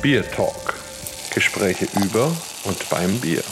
Bier Talk. Gespräche über und beim Bier.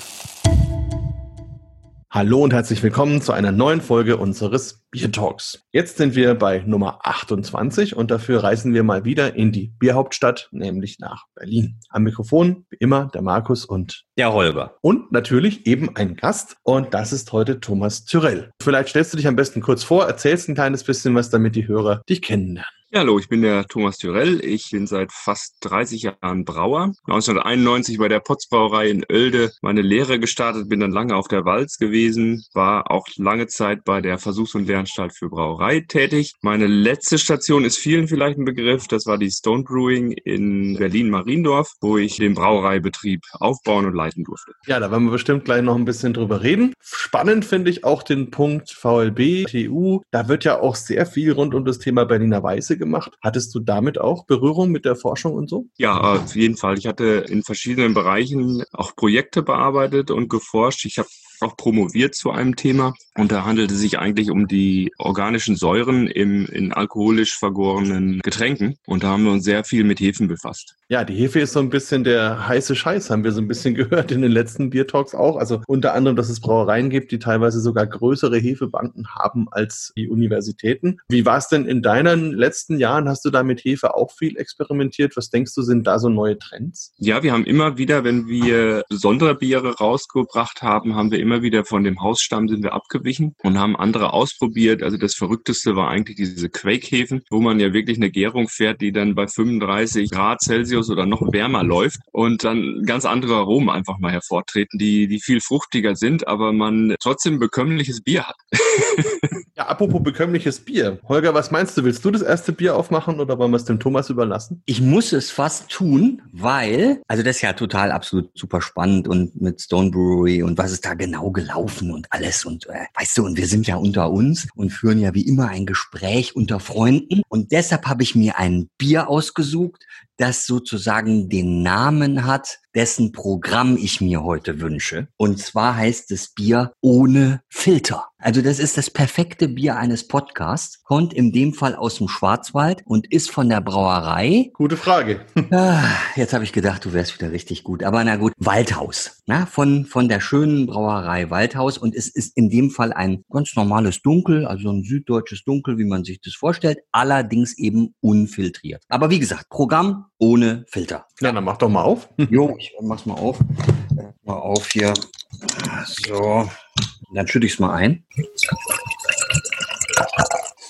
Hallo und herzlich willkommen zu einer neuen Folge unseres Bier Talks. Jetzt sind wir bei Nummer 28 und dafür reisen wir mal wieder in die Bierhauptstadt, nämlich nach Berlin. Am Mikrofon wie immer der Markus und der Holger. Und natürlich eben ein Gast und das ist heute Thomas Tyrell. Vielleicht stellst du dich am besten kurz vor, erzählst ein kleines bisschen was, damit die Hörer dich kennenlernen. Ja, hallo, ich bin der Thomas Tyrell. Ich bin seit fast 30 Jahren Brauer. 1991 bei der Potzbrauerei in Oelde meine Lehre gestartet, bin dann lange auf der Walz gewesen, war auch lange Zeit bei der Versuchs- und Lehranstalt für Brauerei tätig. Meine letzte Station ist vielen vielleicht ein Begriff. Das war die Stone Brewing in Berlin-Mariendorf, wo ich den Brauereibetrieb aufbauen und leiten durfte. Ja, da werden wir bestimmt gleich noch ein bisschen drüber reden. Spannend finde ich auch den Punkt VLB, TU. Da wird ja auch sehr viel rund um das Thema Berliner Weiße gemacht. Hattest du damit auch Berührung mit der Forschung und so? Ja, auf jeden Fall. Ich hatte in verschiedenen Bereichen auch Projekte bearbeitet und geforscht. Ich habe auch promoviert zu einem Thema und da handelt es sich eigentlich um die organischen Säuren im, in alkoholisch vergorenen Getränken und da haben wir uns sehr viel mit Hefen befasst. Ja, die Hefe ist so ein bisschen der heiße Scheiß, haben wir so ein bisschen gehört in den letzten Bier Talks auch. Also unter anderem, dass es Brauereien gibt, die teilweise sogar größere Hefebanken haben als die Universitäten. Wie war es denn in deinen letzten Jahren? Hast du da mit Hefe auch viel experimentiert? Was denkst du, sind da so neue Trends? Ja, wir haben immer wieder, wenn wir besondere Biere rausgebracht haben, haben wir immer wieder von dem Hausstamm sind wir abgewichen und haben andere ausprobiert. Also das Verrückteste war eigentlich diese Quake-Hefen, wo man ja wirklich eine Gärung fährt, die dann bei 35 Grad Celsius oder noch wärmer läuft und dann ganz andere Aromen einfach mal hervortreten, die, die viel fruchtiger sind, aber man trotzdem bekömmliches Bier hat. ja, apropos bekömmliches Bier. Holger, was meinst du? Willst du das erste Bier aufmachen oder wollen wir es dem Thomas überlassen? Ich muss es fast tun, weil, also das ist ja total absolut super spannend und mit Stone Brewery und was ist da genau gelaufen und alles und äh, weißt du, und wir sind ja unter uns und führen ja wie immer ein Gespräch unter Freunden und deshalb habe ich mir ein Bier ausgesucht, das sozusagen den Namen hat, dessen Programm ich mir heute wünsche. Und zwar heißt es Bier ohne Filter. Also das ist das perfekte Bier eines Podcasts, kommt in dem Fall aus dem Schwarzwald und ist von der Brauerei. Gute Frage. Ah, jetzt habe ich gedacht, du wärst wieder richtig gut. Aber na gut, Waldhaus. Na, von, von der schönen Brauerei Waldhaus. Und es ist in dem Fall ein ganz normales Dunkel, also ein süddeutsches Dunkel, wie man sich das vorstellt. Allerdings eben unfiltriert. Aber wie gesagt, Programm ohne Filter. Ja, dann mach doch mal auf. Jo, ich mach's mal auf. Mal auf hier. So. Dann schütte ich es mal ein.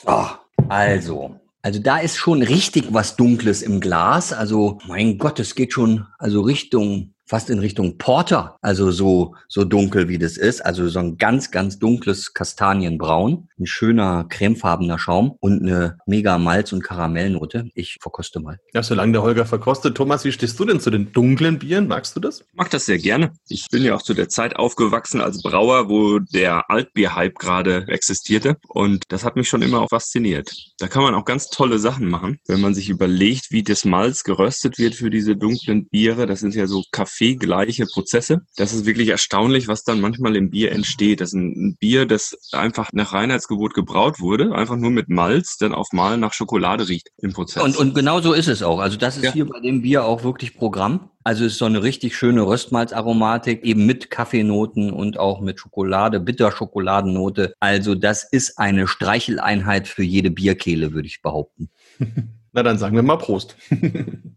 So, also. Also da ist schon richtig was Dunkles im Glas. Also mein Gott, es geht schon also Richtung fast in Richtung Porter, also so, so dunkel wie das ist. Also so ein ganz, ganz dunkles Kastanienbraun, ein schöner cremefarbener Schaum und eine mega Malz- und Karamellnote. Ich verkoste mal. Ja, solange der Holger verkostet. Thomas, wie stehst du denn zu den dunklen Bieren? Magst du das? Ich mag das sehr gerne. Ich bin ja auch zu der Zeit aufgewachsen als Brauer, wo der Altbier-Hype gerade existierte. Und das hat mich schon immer auch fasziniert. Da kann man auch ganz tolle Sachen machen, wenn man sich überlegt, wie das Malz geröstet wird für diese dunklen Biere. Das sind ja so Kaffee kaffeegleiche Prozesse. Das ist wirklich erstaunlich, was dann manchmal im Bier entsteht. Das ist ein Bier, das einfach nach Reinheitsgebot gebraut wurde, einfach nur mit Malz, dann auf Mal nach Schokolade riecht im Prozess. Und, und genau so ist es auch. Also das ist ja. hier bei dem Bier auch wirklich Programm. Also es ist so eine richtig schöne Röstmalzaromatik, eben mit Kaffeenoten und auch mit Schokolade, Bitterschokoladennote. Also das ist eine Streicheleinheit für jede Bierkehle, würde ich behaupten. Na, dann sagen wir mal Prost.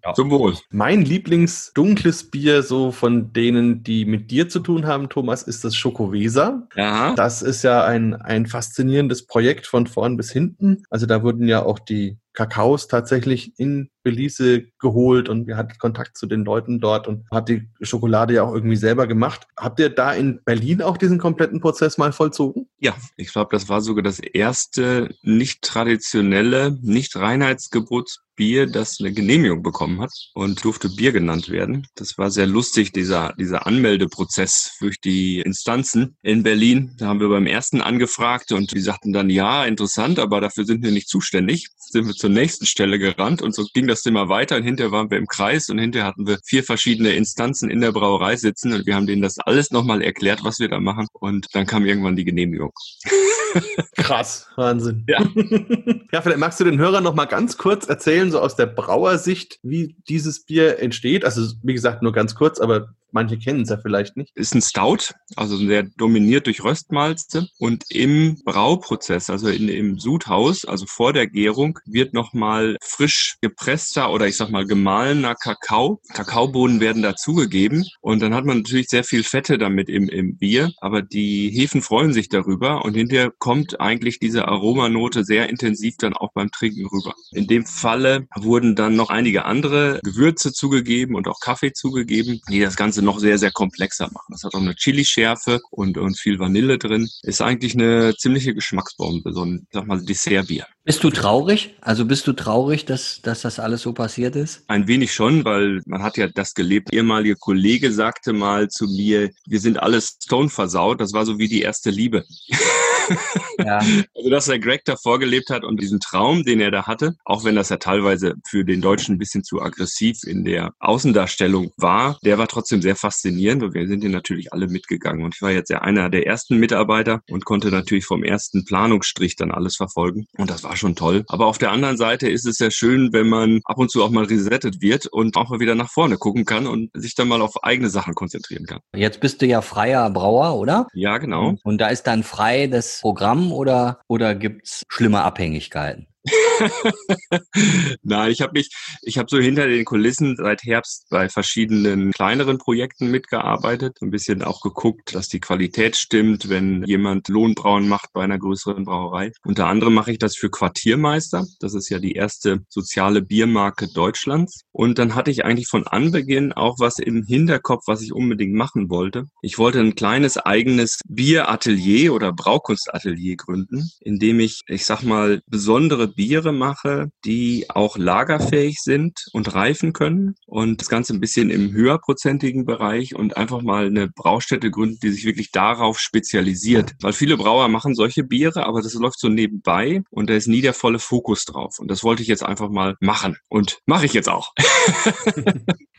ja. Zum Wohl. Mein Lieblingsdunkles Bier, so von denen, die mit dir zu tun haben, Thomas, ist das Schokowesa. Ja. Das ist ja ein, ein faszinierendes Projekt von vorn bis hinten. Also da wurden ja auch die Kakaos tatsächlich in Belize geholt und wir hatten Kontakt zu den Leuten dort und hat die Schokolade ja auch irgendwie selber gemacht. Habt ihr da in Berlin auch diesen kompletten Prozess mal vollzogen? Ja, ich glaube, das war sogar das erste nicht traditionelle, nicht Reinheitsgebots Bier, das eine Genehmigung bekommen hat und durfte Bier genannt werden. Das war sehr lustig, dieser, dieser Anmeldeprozess durch die Instanzen in Berlin. Da haben wir beim ersten angefragt und die sagten dann, ja, interessant, aber dafür sind wir nicht zuständig. Sind wir zur nächsten Stelle gerannt und so ging das immer weiter und hinterher waren wir im Kreis und hinterher hatten wir vier verschiedene Instanzen in der Brauerei sitzen und wir haben denen das alles nochmal erklärt, was wir da machen und dann kam irgendwann die Genehmigung. Krass, Wahnsinn. Ja. ja, vielleicht magst du den Hörern noch mal ganz kurz erzählen, so aus der Brauersicht, wie dieses Bier entsteht. Also, wie gesagt, nur ganz kurz, aber Manche kennen es ja vielleicht nicht. Ist ein Stout, also der dominiert durch Röstmalze und im Brauprozess, also in, im Sudhaus, also vor der Gärung, wird nochmal frisch gepresster oder ich sag mal gemahlener Kakao. Kakaobohnen werden dazugegeben und dann hat man natürlich sehr viel Fette damit im, im Bier, aber die Hefen freuen sich darüber und hinterher kommt eigentlich diese Aromanote sehr intensiv dann auch beim Trinken rüber. In dem Falle wurden dann noch einige andere Gewürze zugegeben und auch Kaffee zugegeben, die das Ganze Ganze noch sehr, sehr komplexer machen. Das hat auch eine Chili-Schärfe und, und viel Vanille drin. Ist eigentlich eine ziemliche Geschmacksbombe, so ein, sag mal, Dessertbier. Bist du traurig? Also bist du traurig, dass, dass das alles so passiert ist? Ein wenig schon, weil man hat ja das gelebt. Ehemaliger Kollege sagte mal zu mir, wir sind alles Stone versaut. Das war so wie die erste Liebe. Ja. Also, dass der Greg da vorgelebt hat und diesen Traum, den er da hatte, auch wenn das ja teilweise für den Deutschen ein bisschen zu aggressiv in der Außendarstellung war, der war trotzdem sehr faszinierend und wir sind hier natürlich alle mitgegangen. Und ich war jetzt ja einer der ersten Mitarbeiter und konnte natürlich vom ersten Planungsstrich dann alles verfolgen. Und das war schon toll. Aber auf der anderen Seite ist es ja schön, wenn man ab und zu auch mal resettet wird und auch mal wieder nach vorne gucken kann und sich dann mal auf eigene Sachen konzentrieren kann. Jetzt bist du ja freier Brauer, oder? Ja, genau. Und da ist dann frei das Programm oder, oder gibt's schlimme Abhängigkeiten? Nein, ich habe mich, ich habe so hinter den Kulissen seit Herbst bei verschiedenen kleineren Projekten mitgearbeitet, ein bisschen auch geguckt, dass die Qualität stimmt, wenn jemand Lohnbrauen macht bei einer größeren Brauerei. Unter anderem mache ich das für Quartiermeister. Das ist ja die erste soziale Biermarke Deutschlands. Und dann hatte ich eigentlich von Anbeginn auch was im Hinterkopf, was ich unbedingt machen wollte. Ich wollte ein kleines eigenes Bieratelier oder Braukunstatelier gründen, in dem ich, ich sag mal, besondere Biere mache, die auch lagerfähig sind und reifen können und das Ganze ein bisschen im höherprozentigen Bereich und einfach mal eine Braustätte gründen, die sich wirklich darauf spezialisiert. Weil viele Brauer machen solche Biere, aber das läuft so nebenbei und da ist nie der volle Fokus drauf. Und das wollte ich jetzt einfach mal machen und mache ich jetzt auch.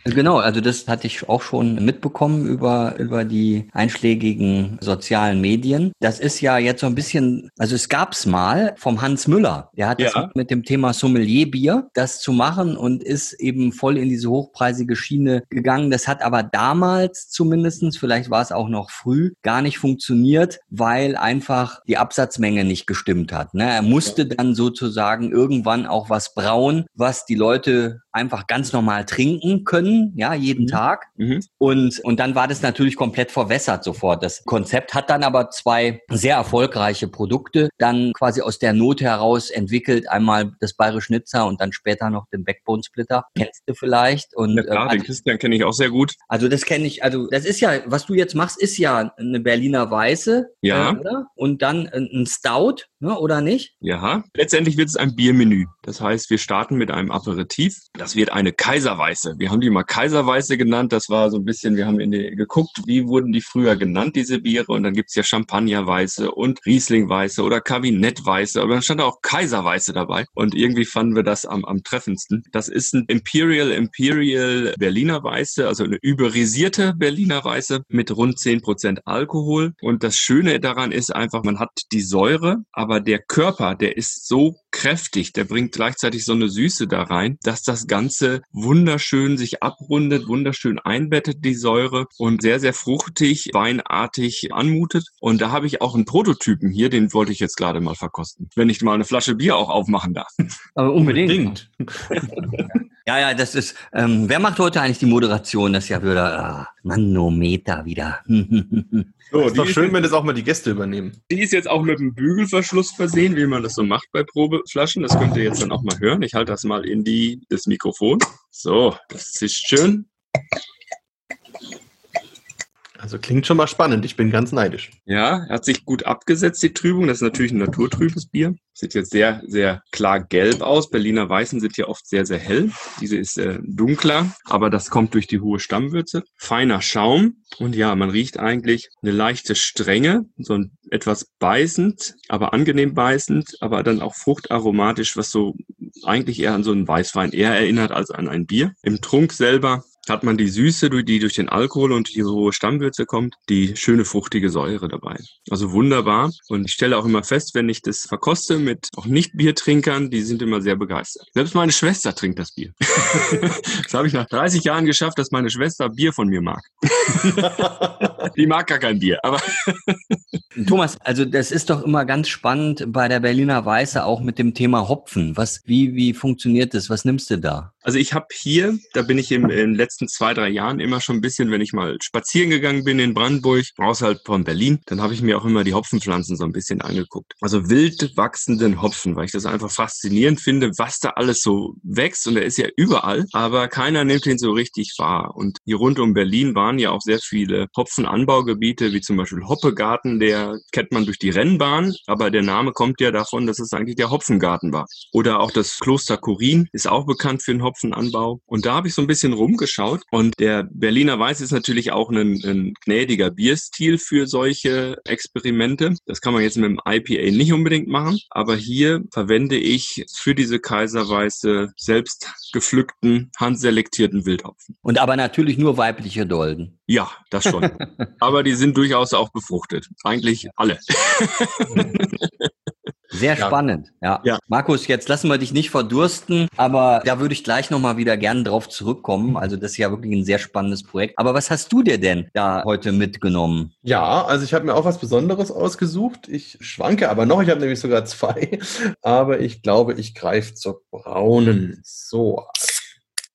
Genau, also das hatte ich auch schon mitbekommen über, über die einschlägigen sozialen Medien. Das ist ja jetzt so ein bisschen, also es gab's mal vom Hans Müller. Der hat ja. das mit dem Thema Sommelierbier, das zu machen und ist eben voll in diese hochpreisige Schiene gegangen. Das hat aber damals zumindestens, vielleicht war es auch noch früh, gar nicht funktioniert, weil einfach die Absatzmenge nicht gestimmt hat. Ne? Er musste dann sozusagen irgendwann auch was brauen, was die Leute einfach ganz normal trinken können, ja, jeden mhm. Tag. Mhm. Und, und dann war das natürlich komplett verwässert sofort. Das Konzept hat dann aber zwei sehr erfolgreiche Produkte dann quasi aus der Not heraus entwickelt. Einmal das Bayerische Schnitzer und dann später noch den Backbone Splitter. Kennst du vielleicht? Und, ja, klar, äh, den Christian kenne ich auch sehr gut. Also das kenne ich, also das ist ja, was du jetzt machst, ist ja eine Berliner Weiße. Ja. Äh? Und dann ein Stout, ne, oder nicht? Ja. Letztendlich wird es ein Biermenü. Das heißt, wir starten mit einem Aperitif. Das wird eine Kaiserweiße. Wir haben die mal Kaiserweiße genannt. Das war so ein bisschen, wir haben in die, geguckt, wie wurden die früher genannt, diese Biere. Und dann gibt's ja Champagnerweiße und Rieslingweiße oder Kabinettweiße. Aber dann stand auch Kaiserweiße dabei. Und irgendwie fanden wir das am, am treffendsten. Das ist ein Imperial Imperial Berliner Weiße, also eine überisierte Berliner Weiße mit rund zehn Prozent Alkohol. Und das Schöne daran ist einfach, man hat die Säure, aber der Körper, der ist so kräftig, der bringt gleichzeitig so eine Süße da rein, dass das Ganze wunderschön sich abrundet, wunderschön einbettet, die Säure und sehr, sehr fruchtig, weinartig anmutet. Und da habe ich auch einen Prototypen hier, den wollte ich jetzt gerade mal verkosten, wenn ich mal eine Flasche Bier auch aufmachen darf. Aber unbedingt. Ja, ja, das ist. Ähm, wer macht heute eigentlich die Moderation? Das ist ja wieder ah, Manometer wieder. so, ist doch schön, ist, wenn das auch mal die Gäste übernehmen. Die ist jetzt auch mit einem Bügelverschluss versehen, wie man das so macht bei Probeflaschen. Das könnt ihr jetzt dann auch mal hören. Ich halte das mal in die das Mikrofon. So, das ist schön. Also klingt schon mal spannend. Ich bin ganz neidisch. Ja, hat sich gut abgesetzt, die Trübung. Das ist natürlich ein naturtrübes Bier. Sieht jetzt sehr, sehr klar gelb aus. Berliner Weißen sind ja oft sehr, sehr hell. Diese ist äh, dunkler, aber das kommt durch die hohe Stammwürze. Feiner Schaum. Und ja, man riecht eigentlich eine leichte Strenge, so ein etwas beißend, aber angenehm beißend, aber dann auch fruchtaromatisch, was so eigentlich eher an so einen Weißwein eher erinnert als an ein Bier. Im Trunk selber hat man die Süße, die durch den Alkohol und die hohe Stammwürze kommt, die schöne fruchtige Säure dabei. Also wunderbar. Und ich stelle auch immer fest, wenn ich das verkoste mit auch Nicht-Biertrinkern, die sind immer sehr begeistert. Selbst meine Schwester trinkt das Bier. das habe ich nach 30 Jahren geschafft, dass meine Schwester Bier von mir mag. die mag gar kein Bier, aber Thomas, also das ist doch immer ganz spannend bei der Berliner Weiße auch mit dem Thema Hopfen. Was, wie, wie funktioniert das? Was nimmst du da? Also ich habe hier, da bin ich im, in den letzten zwei, drei Jahren immer schon ein bisschen, wenn ich mal spazieren gegangen bin in Brandenburg, außerhalb von Berlin, dann habe ich mir auch immer die Hopfenpflanzen so ein bisschen angeguckt. Also wild wachsenden Hopfen, weil ich das einfach faszinierend finde, was da alles so wächst und er ist ja überall, aber keiner nimmt ihn so richtig wahr. Und hier rund um Berlin waren ja auch sehr viele Hopfenanbaugebiete, wie zum Beispiel Hoppegarten, der kennt man durch die Rennbahn, aber der Name kommt ja davon, dass es eigentlich der Hopfengarten war. Oder auch das Kloster Kurin ist auch bekannt für den Hopfenanbau. Und da habe ich so ein bisschen rumgeschaut. Und der Berliner Weiß ist natürlich auch ein, ein gnädiger Bierstil für solche Experimente. Das kann man jetzt mit dem IPA nicht unbedingt machen. Aber hier verwende ich für diese Kaiserweiße selbst gepflückten, handselektierten Wildhopfen. Und aber natürlich nur weibliche Dolden. Ja, das schon. aber die sind durchaus auch befruchtet. Eigentlich alle. Sehr ja. spannend. Ja. ja. Markus, jetzt lassen wir dich nicht verdursten, aber da würde ich gleich nochmal wieder gerne drauf zurückkommen. Also das ist ja wirklich ein sehr spannendes Projekt. Aber was hast du dir denn da heute mitgenommen? Ja, also ich habe mir auch was Besonderes ausgesucht. Ich schwanke aber noch. Ich habe nämlich sogar zwei. Aber ich glaube, ich greife zur braunen. So,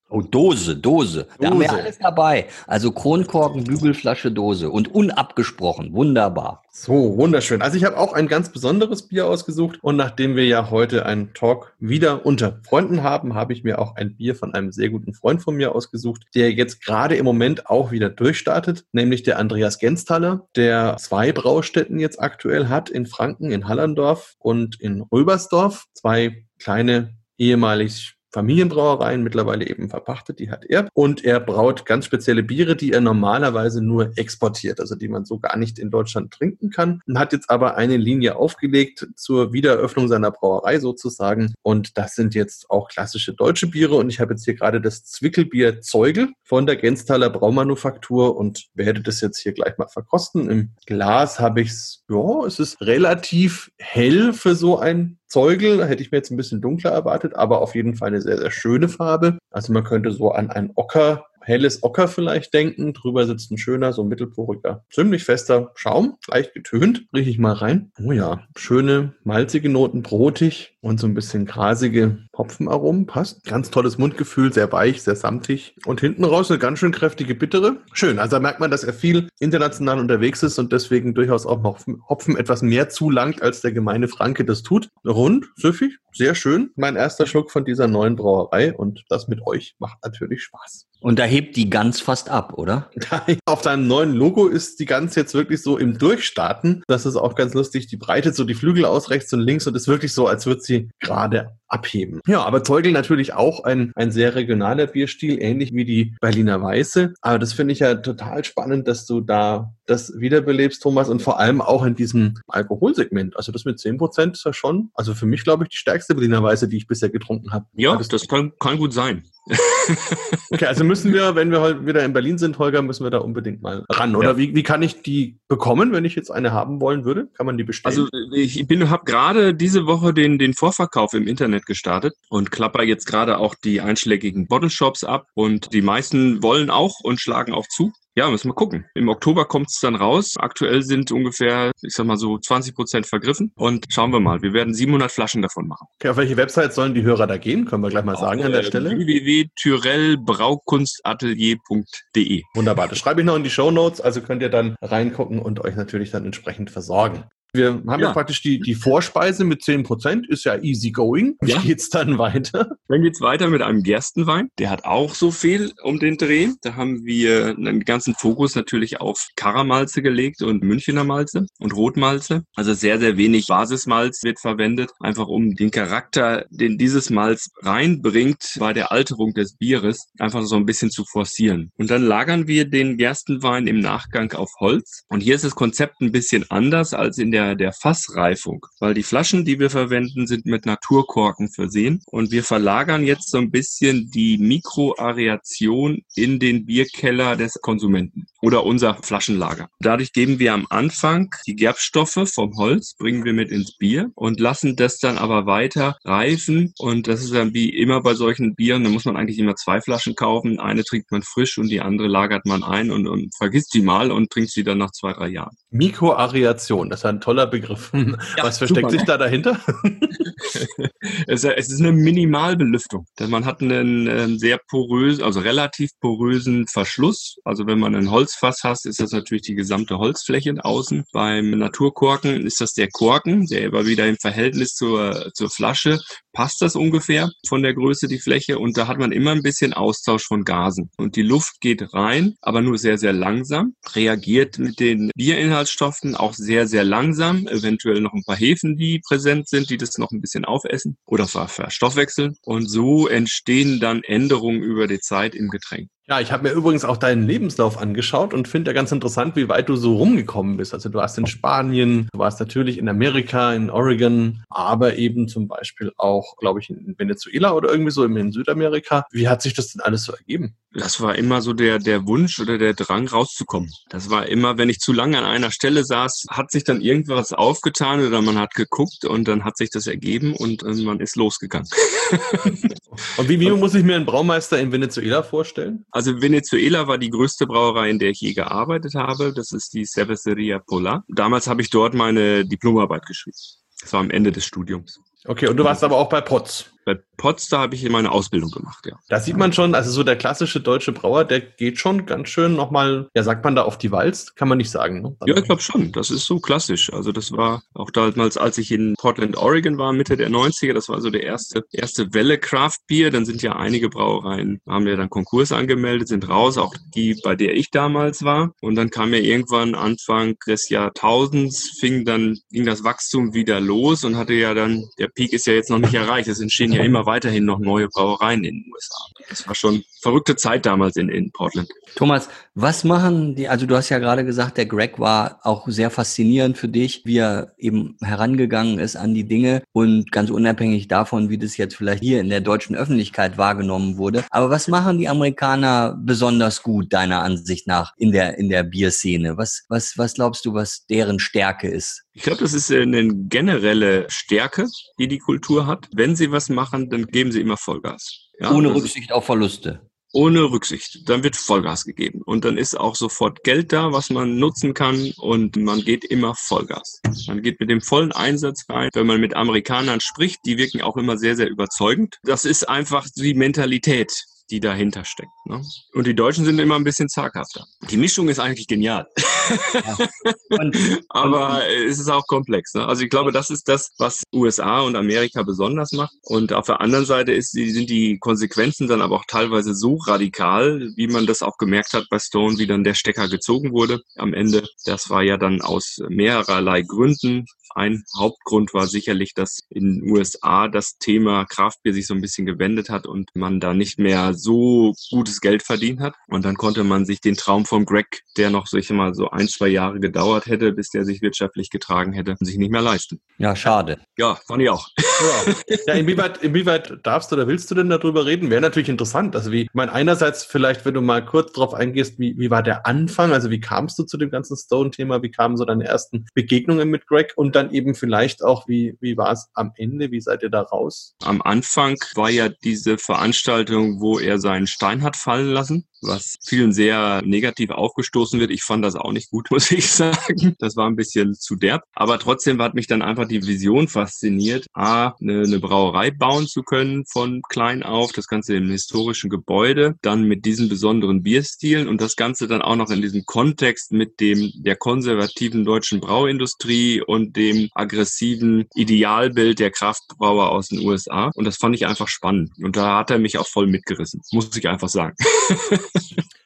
Oh, Dose, Dose. Da haben wir alles dabei. Also Kronkorken, Bügelflasche, Dose. Und unabgesprochen. Wunderbar. So, wunderschön. Also ich habe auch ein ganz besonderes Bier ausgesucht. Und nachdem wir ja heute einen Talk wieder unter Freunden haben, habe ich mir auch ein Bier von einem sehr guten Freund von mir ausgesucht, der jetzt gerade im Moment auch wieder durchstartet, nämlich der Andreas Gensthaler, der zwei Braustätten jetzt aktuell hat in Franken, in Hallandorf und in Röbersdorf. Zwei kleine ehemalig Familienbrauereien mittlerweile eben verpachtet, die hat er. Und er braut ganz spezielle Biere, die er normalerweise nur exportiert, also die man so gar nicht in Deutschland trinken kann. Und hat jetzt aber eine Linie aufgelegt zur Wiedereröffnung seiner Brauerei sozusagen. Und das sind jetzt auch klassische deutsche Biere. Und ich habe jetzt hier gerade das Zwickelbier Zeugel von der Gensthaler Braumanufaktur und werde das jetzt hier gleich mal verkosten. Im Glas habe ich es, ja, es ist relativ hell für so ein Zeugel hätte ich mir jetzt ein bisschen dunkler erwartet, aber auf jeden Fall eine sehr, sehr schöne Farbe. Also man könnte so an ein Ocker helles Ocker vielleicht denken. Drüber sitzt ein schöner, so mittelporiger, ziemlich fester Schaum, leicht getönt. Riech ich mal rein. Oh ja, schöne, malzige Noten, brotig und so ein bisschen grasige Hopfenaromen. Passt. Ganz tolles Mundgefühl, sehr weich, sehr samtig. Und hinten raus eine ganz schön kräftige Bittere. Schön. Also da merkt man, dass er viel international unterwegs ist und deswegen durchaus auch Hopfen, Hopfen etwas mehr zulangt, als der gemeine Franke das tut. Rund, süffig, sehr schön. Mein erster Schluck von dieser neuen Brauerei und das mit euch macht natürlich Spaß. Und da hebt die Gans fast ab, oder? Auf deinem neuen Logo ist die Gans jetzt wirklich so im Durchstarten. Das ist auch ganz lustig. Die breitet so die Flügel aus rechts und links und ist wirklich so, als würde sie gerade abheben. Ja, aber Zeugel natürlich auch ein, ein sehr regionaler Bierstil, ähnlich wie die Berliner Weiße. Aber das finde ich ja total spannend, dass du da das wiederbelebst, Thomas, und vor allem auch in diesem Alkoholsegment. Also das mit 10 Prozent ist ja schon, also für mich glaube ich die stärkste Berliner Weiße, die ich bisher getrunken habe. Ja, das, das kann, kann gut sein. okay, also müssen wir, wenn wir heute wieder in Berlin sind, Holger, müssen wir da unbedingt mal ran. Oder ja. wie, wie kann ich die bekommen, wenn ich jetzt eine haben wollen würde? Kann man die bestellen? Also ich bin, habe gerade diese Woche den, den Vorverkauf im Internet gestartet und klapper jetzt gerade auch die einschlägigen Bottle Shops ab und die meisten wollen auch und schlagen auch zu. Ja, müssen wir gucken. Im Oktober kommt es dann raus. Aktuell sind ungefähr, ich sag mal so 20 Prozent vergriffen. Und schauen wir mal. Wir werden 700 Flaschen davon machen. Okay, auf welche Website sollen die Hörer da gehen? Können wir gleich mal sagen auf, an der Stelle. www.tyrellbraukunstatelier.de Wunderbar. Das schreibe ich noch in die Show Notes. Also könnt ihr dann reingucken und euch natürlich dann entsprechend versorgen. Wir haben ja. jetzt praktisch die, die Vorspeise mit 10%, ist ja easy going. Wie ja. geht's dann weiter? Dann geht's weiter mit einem Gerstenwein. Der hat auch so viel um den Dreh. Da haben wir einen ganzen Fokus natürlich auf Karamalze gelegt und Münchener Malze und Rotmalze. Also sehr, sehr wenig Basismalz wird verwendet, einfach um den Charakter, den dieses Malz reinbringt bei der Alterung des Bieres, einfach so ein bisschen zu forcieren. Und dann lagern wir den Gerstenwein im Nachgang auf Holz. Und hier ist das Konzept ein bisschen anders als in der der, der Fassreifung, weil die Flaschen, die wir verwenden, sind mit Naturkorken versehen und wir verlagern jetzt so ein bisschen die Mikroareation in den Bierkeller des Konsumenten oder unser Flaschenlager. Dadurch geben wir am Anfang die Gerbstoffe vom Holz, bringen wir mit ins Bier und lassen das dann aber weiter reifen und das ist dann wie immer bei solchen Bieren, da muss man eigentlich immer zwei Flaschen kaufen. Eine trinkt man frisch und die andere lagert man ein und, und vergisst sie mal und trinkt sie dann nach zwei, drei Jahren. Mikroareation, das ein toller Begriff. Ja, Was versteckt super. sich da dahinter? es, ist eine Minimalbelüftung. Man hat einen, einen sehr porösen, also relativ porösen Verschluss. Also wenn man ein Holzfass hat, ist das natürlich die gesamte Holzfläche außen. Beim Naturkorken ist das der Korken, der aber wieder im Verhältnis zur, zur Flasche passt das ungefähr von der Größe die Fläche und da hat man immer ein bisschen Austausch von Gasen. Und die Luft geht rein, aber nur sehr, sehr langsam, reagiert mit den Bierinhaltsstoffen auch sehr, sehr langsam, eventuell noch ein paar Hefen, die präsent sind, die das noch ein bisschen aufessen oder verstoffwechseln. Und so entstehen dann Änderungen über die Zeit im Getränk. Ja, ich habe mir übrigens auch deinen Lebenslauf angeschaut und finde ja ganz interessant, wie weit du so rumgekommen bist. Also du warst in Spanien, du warst natürlich in Amerika, in Oregon, aber eben zum Beispiel auch, glaube ich, in Venezuela oder irgendwie so in Südamerika. Wie hat sich das denn alles so ergeben? Das war immer so der, der Wunsch oder der Drang rauszukommen. Das war immer, wenn ich zu lange an einer Stelle saß, hat sich dann irgendwas aufgetan oder man hat geguckt und dann hat sich das ergeben und äh, man ist losgegangen. und wie, wie muss ich mir einen Braumeister in Venezuela vorstellen? Also Venezuela war die größte Brauerei, in der ich je gearbeitet habe. Das ist die Cerveceria Polar. Damals habe ich dort meine Diplomarbeit geschrieben. Das war am Ende des Studiums. Okay, und du warst aber auch bei Potts. Bei Potsdam habe ich meine Ausbildung gemacht, ja. Da sieht man schon, also so der klassische deutsche Brauer, der geht schon ganz schön nochmal, ja, sagt man da auf die Walz? Kann man nicht sagen, ne? Ja, ich glaube schon. Das ist so klassisch. Also das war auch damals, als ich in Portland, Oregon war, Mitte der 90er, das war so der erste, erste Welle Craft Beer. Dann sind ja einige Brauereien, haben ja dann Konkurs angemeldet, sind raus, auch die, bei der ich damals war. Und dann kam ja irgendwann Anfang des Jahrtausends, fing dann, ging das Wachstum wieder los und hatte ja dann, der Peak ist ja jetzt noch nicht erreicht. Es entstehen ja immer weiterhin noch neue Brauereien in den USA. Das war schon verrückte Zeit damals in, in Portland. Thomas, was machen die, also du hast ja gerade gesagt, der Greg war auch sehr faszinierend für dich, wie er eben herangegangen ist an die Dinge und ganz unabhängig davon, wie das jetzt vielleicht hier in der deutschen Öffentlichkeit wahrgenommen wurde. Aber was machen die Amerikaner besonders gut, deiner Ansicht nach, in der, in der Bierszene? Was, was, was glaubst du, was deren Stärke ist? Ich glaube, das ist eine generelle Stärke, die die Kultur hat. Wenn sie was machen, dann geben sie immer Vollgas. Ja, Ohne Rücksicht auf Verluste ohne Rücksicht. Dann wird Vollgas gegeben und dann ist auch sofort Geld da, was man nutzen kann und man geht immer Vollgas. Man geht mit dem vollen Einsatz rein. Wenn man mit Amerikanern spricht, die wirken auch immer sehr, sehr überzeugend. Das ist einfach die Mentalität, die dahinter steckt. Ne? Und die Deutschen sind immer ein bisschen zaghafter. Die Mischung ist eigentlich genial. Ja. Und, Aber und, es ist auch komplex. Ne? Also ich glaube, das ist das, was USA und Amerika besonders macht. Und auf der anderen Seite ist, sind die Konsequenzen dann aber auch teilweise so radikal, wie man das auch gemerkt hat bei Stone, wie dann der Stecker gezogen wurde am Ende. Das war ja dann aus mehrerlei Gründen ein Hauptgrund war sicherlich, dass in den USA das Thema Kraftbier sich so ein bisschen gewendet hat und man da nicht mehr so gutes Geld verdient hat. Und dann konnte man sich den Traum von Greg, der noch so, ich mal, so ein, zwei Jahre gedauert hätte, bis der sich wirtschaftlich getragen hätte, sich nicht mehr leisten. Ja, schade. Ja, fand ich auch. Ja, ja inwieweit, inwieweit darfst du oder willst du denn darüber reden? Wäre natürlich interessant. Also wie, ich meine, einerseits vielleicht, wenn du mal kurz drauf eingehst, wie, wie war der Anfang? Also wie kamst du zu dem ganzen Stone-Thema? Wie kamen so deine ersten Begegnungen mit Greg? Und dann eben vielleicht auch, wie, wie war es am Ende? Wie seid ihr da raus? Am Anfang war ja diese Veranstaltung, wo er seinen Stein hat fallen lassen was vielen sehr negativ aufgestoßen wird. Ich fand das auch nicht gut, muss ich sagen. Das war ein bisschen zu derb. Aber trotzdem hat mich dann einfach die Vision fasziniert, A, eine, eine Brauerei bauen zu können von klein auf, das Ganze im historischen Gebäude, dann mit diesen besonderen Bierstilen und das Ganze dann auch noch in diesem Kontext mit dem der konservativen deutschen Brauindustrie und dem aggressiven Idealbild der Kraftbrauer aus den USA. Und das fand ich einfach spannend. Und da hat er mich auch voll mitgerissen, muss ich einfach sagen.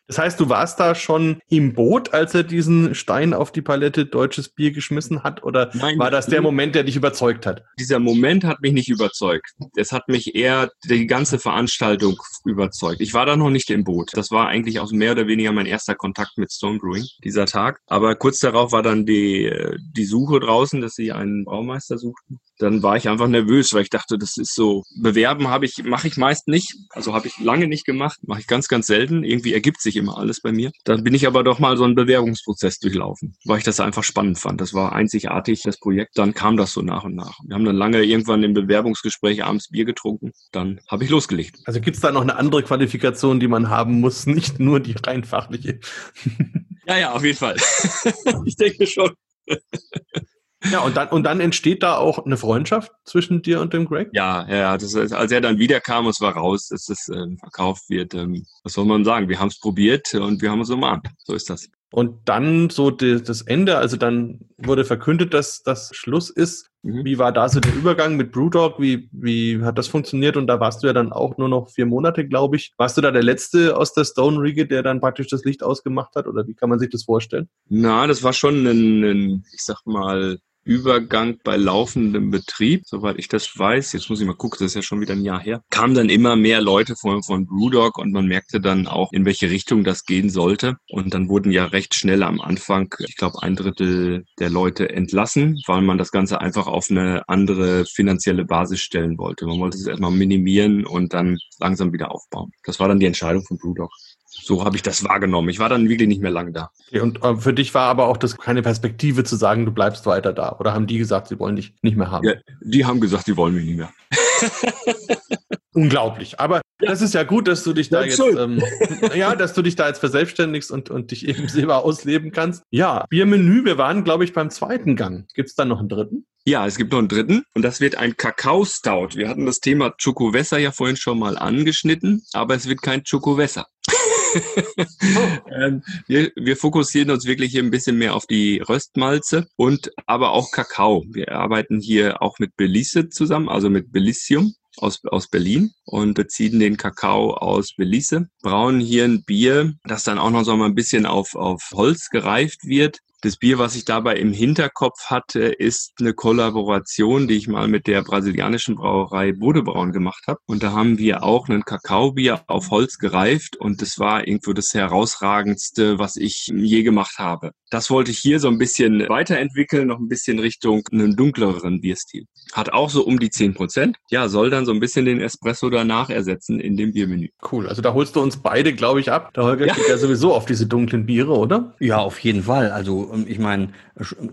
Das heißt, du warst da schon im Boot, als er diesen Stein auf die Palette deutsches Bier geschmissen hat? Oder Nein, war das der Moment, der dich überzeugt hat? Dieser Moment hat mich nicht überzeugt. Es hat mich eher die ganze Veranstaltung überzeugt. Ich war da noch nicht im Boot. Das war eigentlich auch mehr oder weniger mein erster Kontakt mit Stone Brewing, dieser Tag. Aber kurz darauf war dann die, die Suche draußen, dass sie einen Baumeister suchten dann war ich einfach nervös, weil ich dachte, das ist so, bewerben habe ich, mache ich meist nicht. Also habe ich lange nicht gemacht, mache ich ganz, ganz selten. Irgendwie ergibt sich immer alles bei mir. Dann bin ich aber doch mal so einen Bewerbungsprozess durchlaufen, weil ich das einfach spannend fand. Das war einzigartig, das Projekt. Dann kam das so nach und nach. Wir haben dann lange irgendwann im Bewerbungsgespräch abends Bier getrunken. Dann habe ich losgelegt. Also gibt es da noch eine andere Qualifikation, die man haben muss, nicht nur die rein fachliche? ja, ja, auf jeden Fall. ich denke schon. Ja, und dann, und dann entsteht da auch eine Freundschaft zwischen dir und dem Greg? Ja, ja, das ist, als er dann wiederkam, es war raus, dass es ähm, verkauft wird. Ähm, was soll man sagen? Wir haben es probiert und wir haben es umarmt. So ist das. Und dann so die, das Ende, also dann wurde verkündet, dass das Schluss ist. Mhm. Wie war da so der Übergang mit Brewdog? Wie, wie hat das funktioniert? Und da warst du ja dann auch nur noch vier Monate, glaube ich. Warst du da der Letzte aus der Stone Riege, der dann praktisch das Licht ausgemacht hat? Oder wie kann man sich das vorstellen? Na, das war schon ein, ein ich sag mal, Übergang bei laufendem Betrieb, soweit ich das weiß, jetzt muss ich mal gucken, das ist ja schon wieder ein Jahr her, kamen dann immer mehr Leute von, von Brewdog und man merkte dann auch, in welche Richtung das gehen sollte. Und dann wurden ja recht schnell am Anfang, ich glaube, ein Drittel der Leute entlassen, weil man das Ganze einfach auf eine andere finanzielle Basis stellen wollte. Man wollte es erstmal minimieren und dann langsam wieder aufbauen. Das war dann die Entscheidung von Brewdog. So habe ich das wahrgenommen. Ich war dann wirklich nicht mehr lange da. Okay, und äh, für dich war aber auch das keine Perspektive zu sagen, du bleibst weiter da. Oder haben die gesagt, sie wollen dich nicht mehr haben? Ja, die haben gesagt, sie wollen mich nicht mehr. Unglaublich. Aber ja. das ist ja gut, dass du dich da jetzt, ähm, ja, dass du dich da jetzt verselbstständigst und, und dich eben selber ausleben kannst. Ja, Biermenü, wir waren, glaube ich, beim zweiten Gang. Gibt es dann noch einen dritten? Ja, es gibt noch einen dritten und das wird ein Kakao-Stout. Wir hatten das Thema Chocowässer ja vorhin schon mal angeschnitten, aber es wird kein Chocowässer. ähm, wir, wir fokussieren uns wirklich hier ein bisschen mehr auf die Röstmalze und aber auch Kakao. Wir arbeiten hier auch mit Belize zusammen, also mit Belicium aus, aus Berlin und beziehen den Kakao aus Belize, brauen hier ein Bier, das dann auch noch so mal ein bisschen auf, auf Holz gereift wird das Bier, was ich dabei im Hinterkopf hatte, ist eine Kollaboration, die ich mal mit der brasilianischen Brauerei Bodebraun gemacht habe. Und da haben wir auch ein Kakaobier auf Holz gereift und das war irgendwo das herausragendste, was ich je gemacht habe. Das wollte ich hier so ein bisschen weiterentwickeln, noch ein bisschen Richtung einem dunkleren Bierstil. Hat auch so um die zehn Prozent. Ja, soll dann so ein bisschen den Espresso danach ersetzen in dem Biermenü. Cool. Also da holst du uns beide, glaube ich, ab. Der Holger ja. geht ja sowieso auf diese dunklen Biere, oder? Ja, auf jeden Fall. Also ich meine,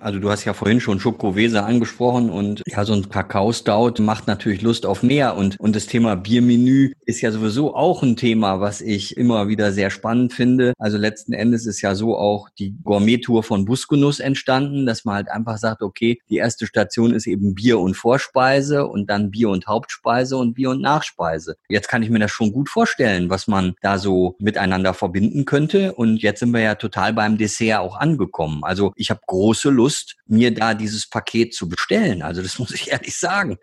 also du hast ja vorhin schon Schokoweser angesprochen und ja, so ein Kakao-Stout macht natürlich Lust auf mehr und, und das Thema Biermenü ist ja sowieso auch ein Thema, was ich immer wieder sehr spannend finde. Also letzten Endes ist ja so auch die Gourmet-Tour von Busgenuss entstanden, dass man halt einfach sagt, okay, die erste Station ist eben Bier und Vorspeise und dann Bier und Hauptspeise und Bier und Nachspeise. Jetzt kann ich mir das schon gut vorstellen, was man da so miteinander verbinden könnte und jetzt sind wir ja total beim Dessert auch angekommen. Also ich habe große Lust, mir da dieses Paket zu bestellen. Also das muss ich ehrlich sagen.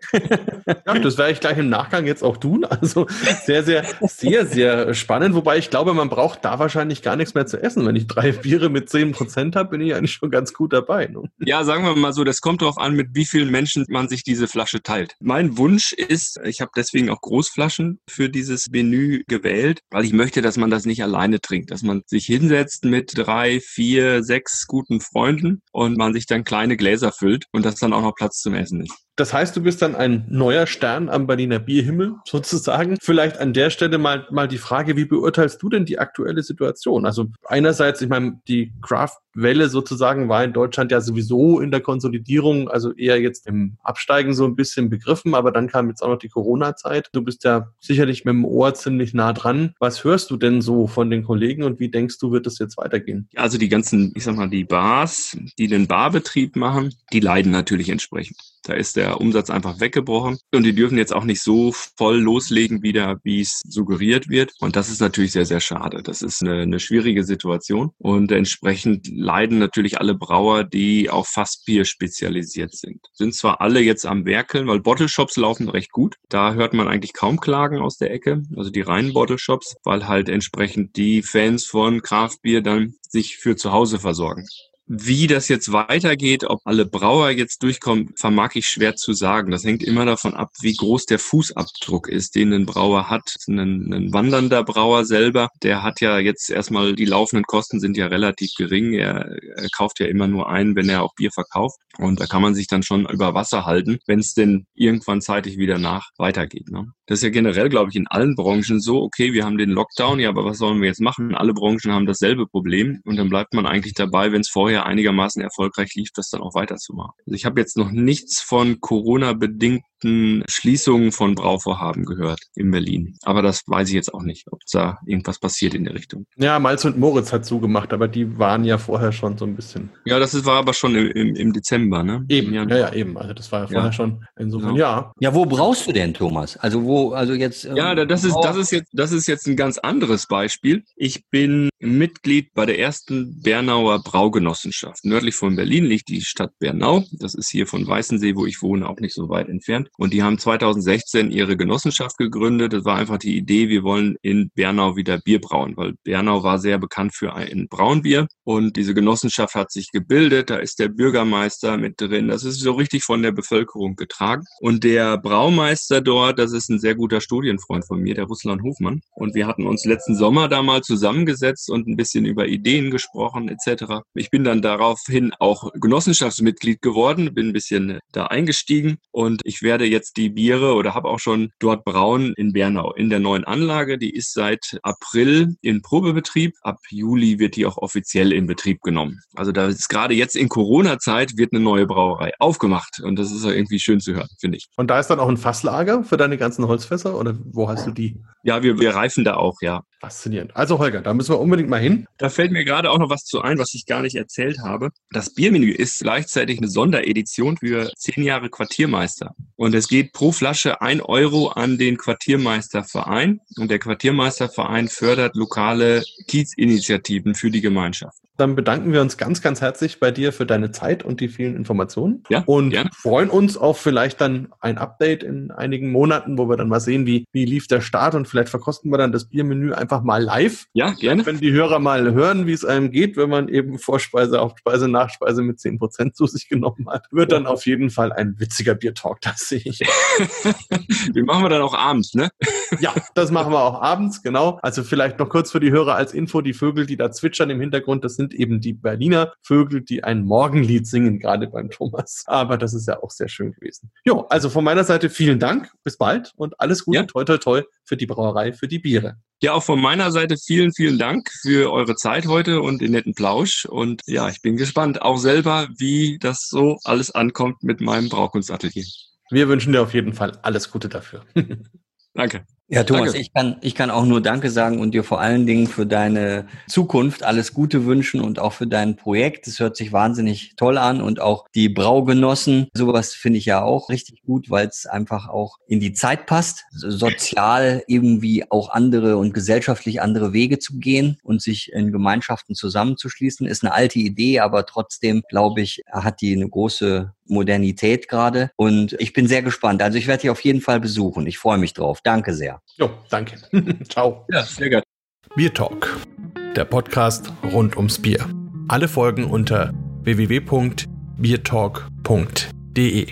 Ja, das werde ich gleich im Nachgang jetzt auch tun. Also sehr, sehr, sehr, sehr spannend. Wobei ich glaube, man braucht da wahrscheinlich gar nichts mehr zu essen. Wenn ich drei Biere mit zehn Prozent habe, bin ich eigentlich schon ganz gut dabei. Ne? Ja, sagen wir mal so, das kommt darauf an, mit wie vielen Menschen man sich diese Flasche teilt. Mein Wunsch ist, ich habe deswegen auch Großflaschen für dieses Menü gewählt, weil ich möchte, dass man das nicht alleine trinkt, dass man sich hinsetzt mit drei, vier, sechs guten Freunden und man sich dann kleine Gläser füllt und das dann auch noch Platz zum Essen ist. Das heißt, du bist dann ein neuer Stern am Berliner Bierhimmel sozusagen. Vielleicht an der Stelle mal, mal die Frage, wie beurteilst du denn die aktuelle Situation? Also einerseits, ich meine, die Craft-Welle sozusagen war in Deutschland ja sowieso in der Konsolidierung, also eher jetzt im Absteigen so ein bisschen begriffen, aber dann kam jetzt auch noch die Corona-Zeit. Du bist ja sicherlich mit dem Ohr ziemlich nah dran. Was hörst du denn so von den Kollegen und wie denkst du, wird es jetzt weitergehen? Also die ganzen, ich sag mal, die Bars, die den Barbetrieb machen, die leiden natürlich entsprechend. Da ist der Umsatz einfach weggebrochen und die dürfen jetzt auch nicht so voll loslegen wieder, wie es suggeriert wird. Und das ist natürlich sehr, sehr schade. Das ist eine, eine schwierige Situation und entsprechend leiden natürlich alle Brauer, die auf Fassbier spezialisiert sind. Sind zwar alle jetzt am Werkeln, weil Bottle Shops laufen recht gut. Da hört man eigentlich kaum Klagen aus der Ecke, also die reinen Bottle Shops, weil halt entsprechend die Fans von Kraftbier dann sich für zu Hause versorgen. Wie das jetzt weitergeht, ob alle Brauer jetzt durchkommen, vermag ich schwer zu sagen. Das hängt immer davon ab, wie groß der Fußabdruck ist, den ein Brauer hat. Ein, ein wandernder Brauer selber, der hat ja jetzt erstmal, die laufenden Kosten sind ja relativ gering. Er, er kauft ja immer nur ein, wenn er auch Bier verkauft. Und da kann man sich dann schon über Wasser halten, wenn es denn irgendwann zeitig wieder nach weitergeht. Ne? Das ist ja generell, glaube ich, in allen Branchen so, okay, wir haben den Lockdown, ja, aber was sollen wir jetzt machen? Alle Branchen haben dasselbe Problem und dann bleibt man eigentlich dabei, wenn es vorher einigermaßen erfolgreich lief, das dann auch weiterzumachen. Also ich habe jetzt noch nichts von Corona-bedingt ersten Schließungen von Brauvorhaben gehört in Berlin. Aber das weiß ich jetzt auch nicht, ob da irgendwas passiert in der Richtung. Ja, Malz und Moritz hat zugemacht, aber die waren ja vorher schon so ein bisschen. Ja, das war aber schon im, im, im Dezember, ne? Eben, ja, ja, eben. Also das war ja vorher ja. schon. Insofern, ja. ja. wo brauchst du denn, Thomas? Also wo, also jetzt. Ähm, ja, das ist, das ist jetzt, das ist jetzt ein ganz anderes Beispiel. Ich bin Mitglied bei der ersten Bernauer Braugenossenschaft. Nördlich von Berlin liegt die Stadt Bernau. Das ist hier von Weißensee, wo ich wohne, auch nicht so weit entfernt. Und die haben 2016 ihre Genossenschaft gegründet. Das war einfach die Idee, wir wollen in Bernau wieder Bier brauen, weil Bernau war sehr bekannt für ein Braunbier. Und diese Genossenschaft hat sich gebildet. Da ist der Bürgermeister mit drin. Das ist so richtig von der Bevölkerung getragen. Und der Braumeister dort, das ist ein sehr guter Studienfreund von mir, der Russland Hofmann. Und wir hatten uns letzten Sommer da mal zusammengesetzt und ein bisschen über Ideen gesprochen etc. Ich bin dann daraufhin auch Genossenschaftsmitglied geworden, bin ein bisschen da eingestiegen und ich werde jetzt die Biere oder habe auch schon dort brauen in Bernau in der neuen Anlage. Die ist seit April in Probebetrieb. Ab Juli wird die auch offiziell in Betrieb genommen. Also da ist gerade jetzt in Corona-Zeit wird eine neue Brauerei aufgemacht und das ist ja irgendwie schön zu hören, finde ich. Und da ist dann auch ein Fasslager für deine ganzen Holzfässer oder wo hast du die? Ja, wir, wir reifen da auch, ja. Faszinierend. Also Holger, da müssen wir unbedingt mal hin. Da fällt mir gerade auch noch was zu ein, was ich gar nicht erzählt habe. Das Biermenü ist gleichzeitig eine Sonderedition für zehn Jahre Quartiermeister. Und es geht pro Flasche ein Euro an den Quartiermeisterverein. Und der Quartiermeisterverein fördert lokale Kiezinitiativen für die Gemeinschaft. Dann bedanken wir uns ganz, ganz herzlich bei dir für deine Zeit und die vielen Informationen. Ja, und gerne. freuen uns auf vielleicht dann ein Update in einigen Monaten, wo wir dann mal sehen, wie, wie lief der Start und vielleicht verkosten wir dann das Biermenü einfach mal live. Ja, gerne. Wenn die Hörer mal hören, wie es einem geht, wenn man eben Vorspeise, Hauptspeise, Nachspeise mit zehn Prozent zu sich genommen hat, wird dann auf jeden Fall ein witziger Biertalk, das sehe ich. Den machen wir dann auch abends, ne? ja, das machen wir auch abends, genau. Also vielleicht noch kurz für die Hörer als Info, die Vögel, die da zwitschern im Hintergrund, das sind sind eben die Berliner Vögel, die ein Morgenlied singen, gerade beim Thomas. Aber das ist ja auch sehr schön gewesen. Jo, also von meiner Seite vielen Dank. Bis bald und alles Gute, ja. toi, toi, toi für die Brauerei, für die Biere. Ja, auch von meiner Seite vielen, vielen Dank für eure Zeit heute und den netten Plausch. Und ja, ich bin gespannt, auch selber, wie das so alles ankommt mit meinem Braukunstatelier. Wir wünschen dir auf jeden Fall alles Gute dafür. Danke. Ja, Thomas, Danke. ich kann, ich kann auch nur Danke sagen und dir vor allen Dingen für deine Zukunft alles Gute wünschen und auch für dein Projekt. Es hört sich wahnsinnig toll an und auch die Braugenossen, sowas finde ich ja auch richtig gut, weil es einfach auch in die Zeit passt, sozial irgendwie auch andere und gesellschaftlich andere Wege zu gehen und sich in Gemeinschaften zusammenzuschließen. Ist eine alte Idee, aber trotzdem, glaube ich, hat die eine große Modernität gerade. Und ich bin sehr gespannt. Also ich werde dich auf jeden Fall besuchen. Ich freue mich drauf. Danke sehr. Jo, danke. Ciao. Ja, sehr gerne. Bier Talk, der Podcast rund ums Bier. Alle Folgen unter www.biertalk.de.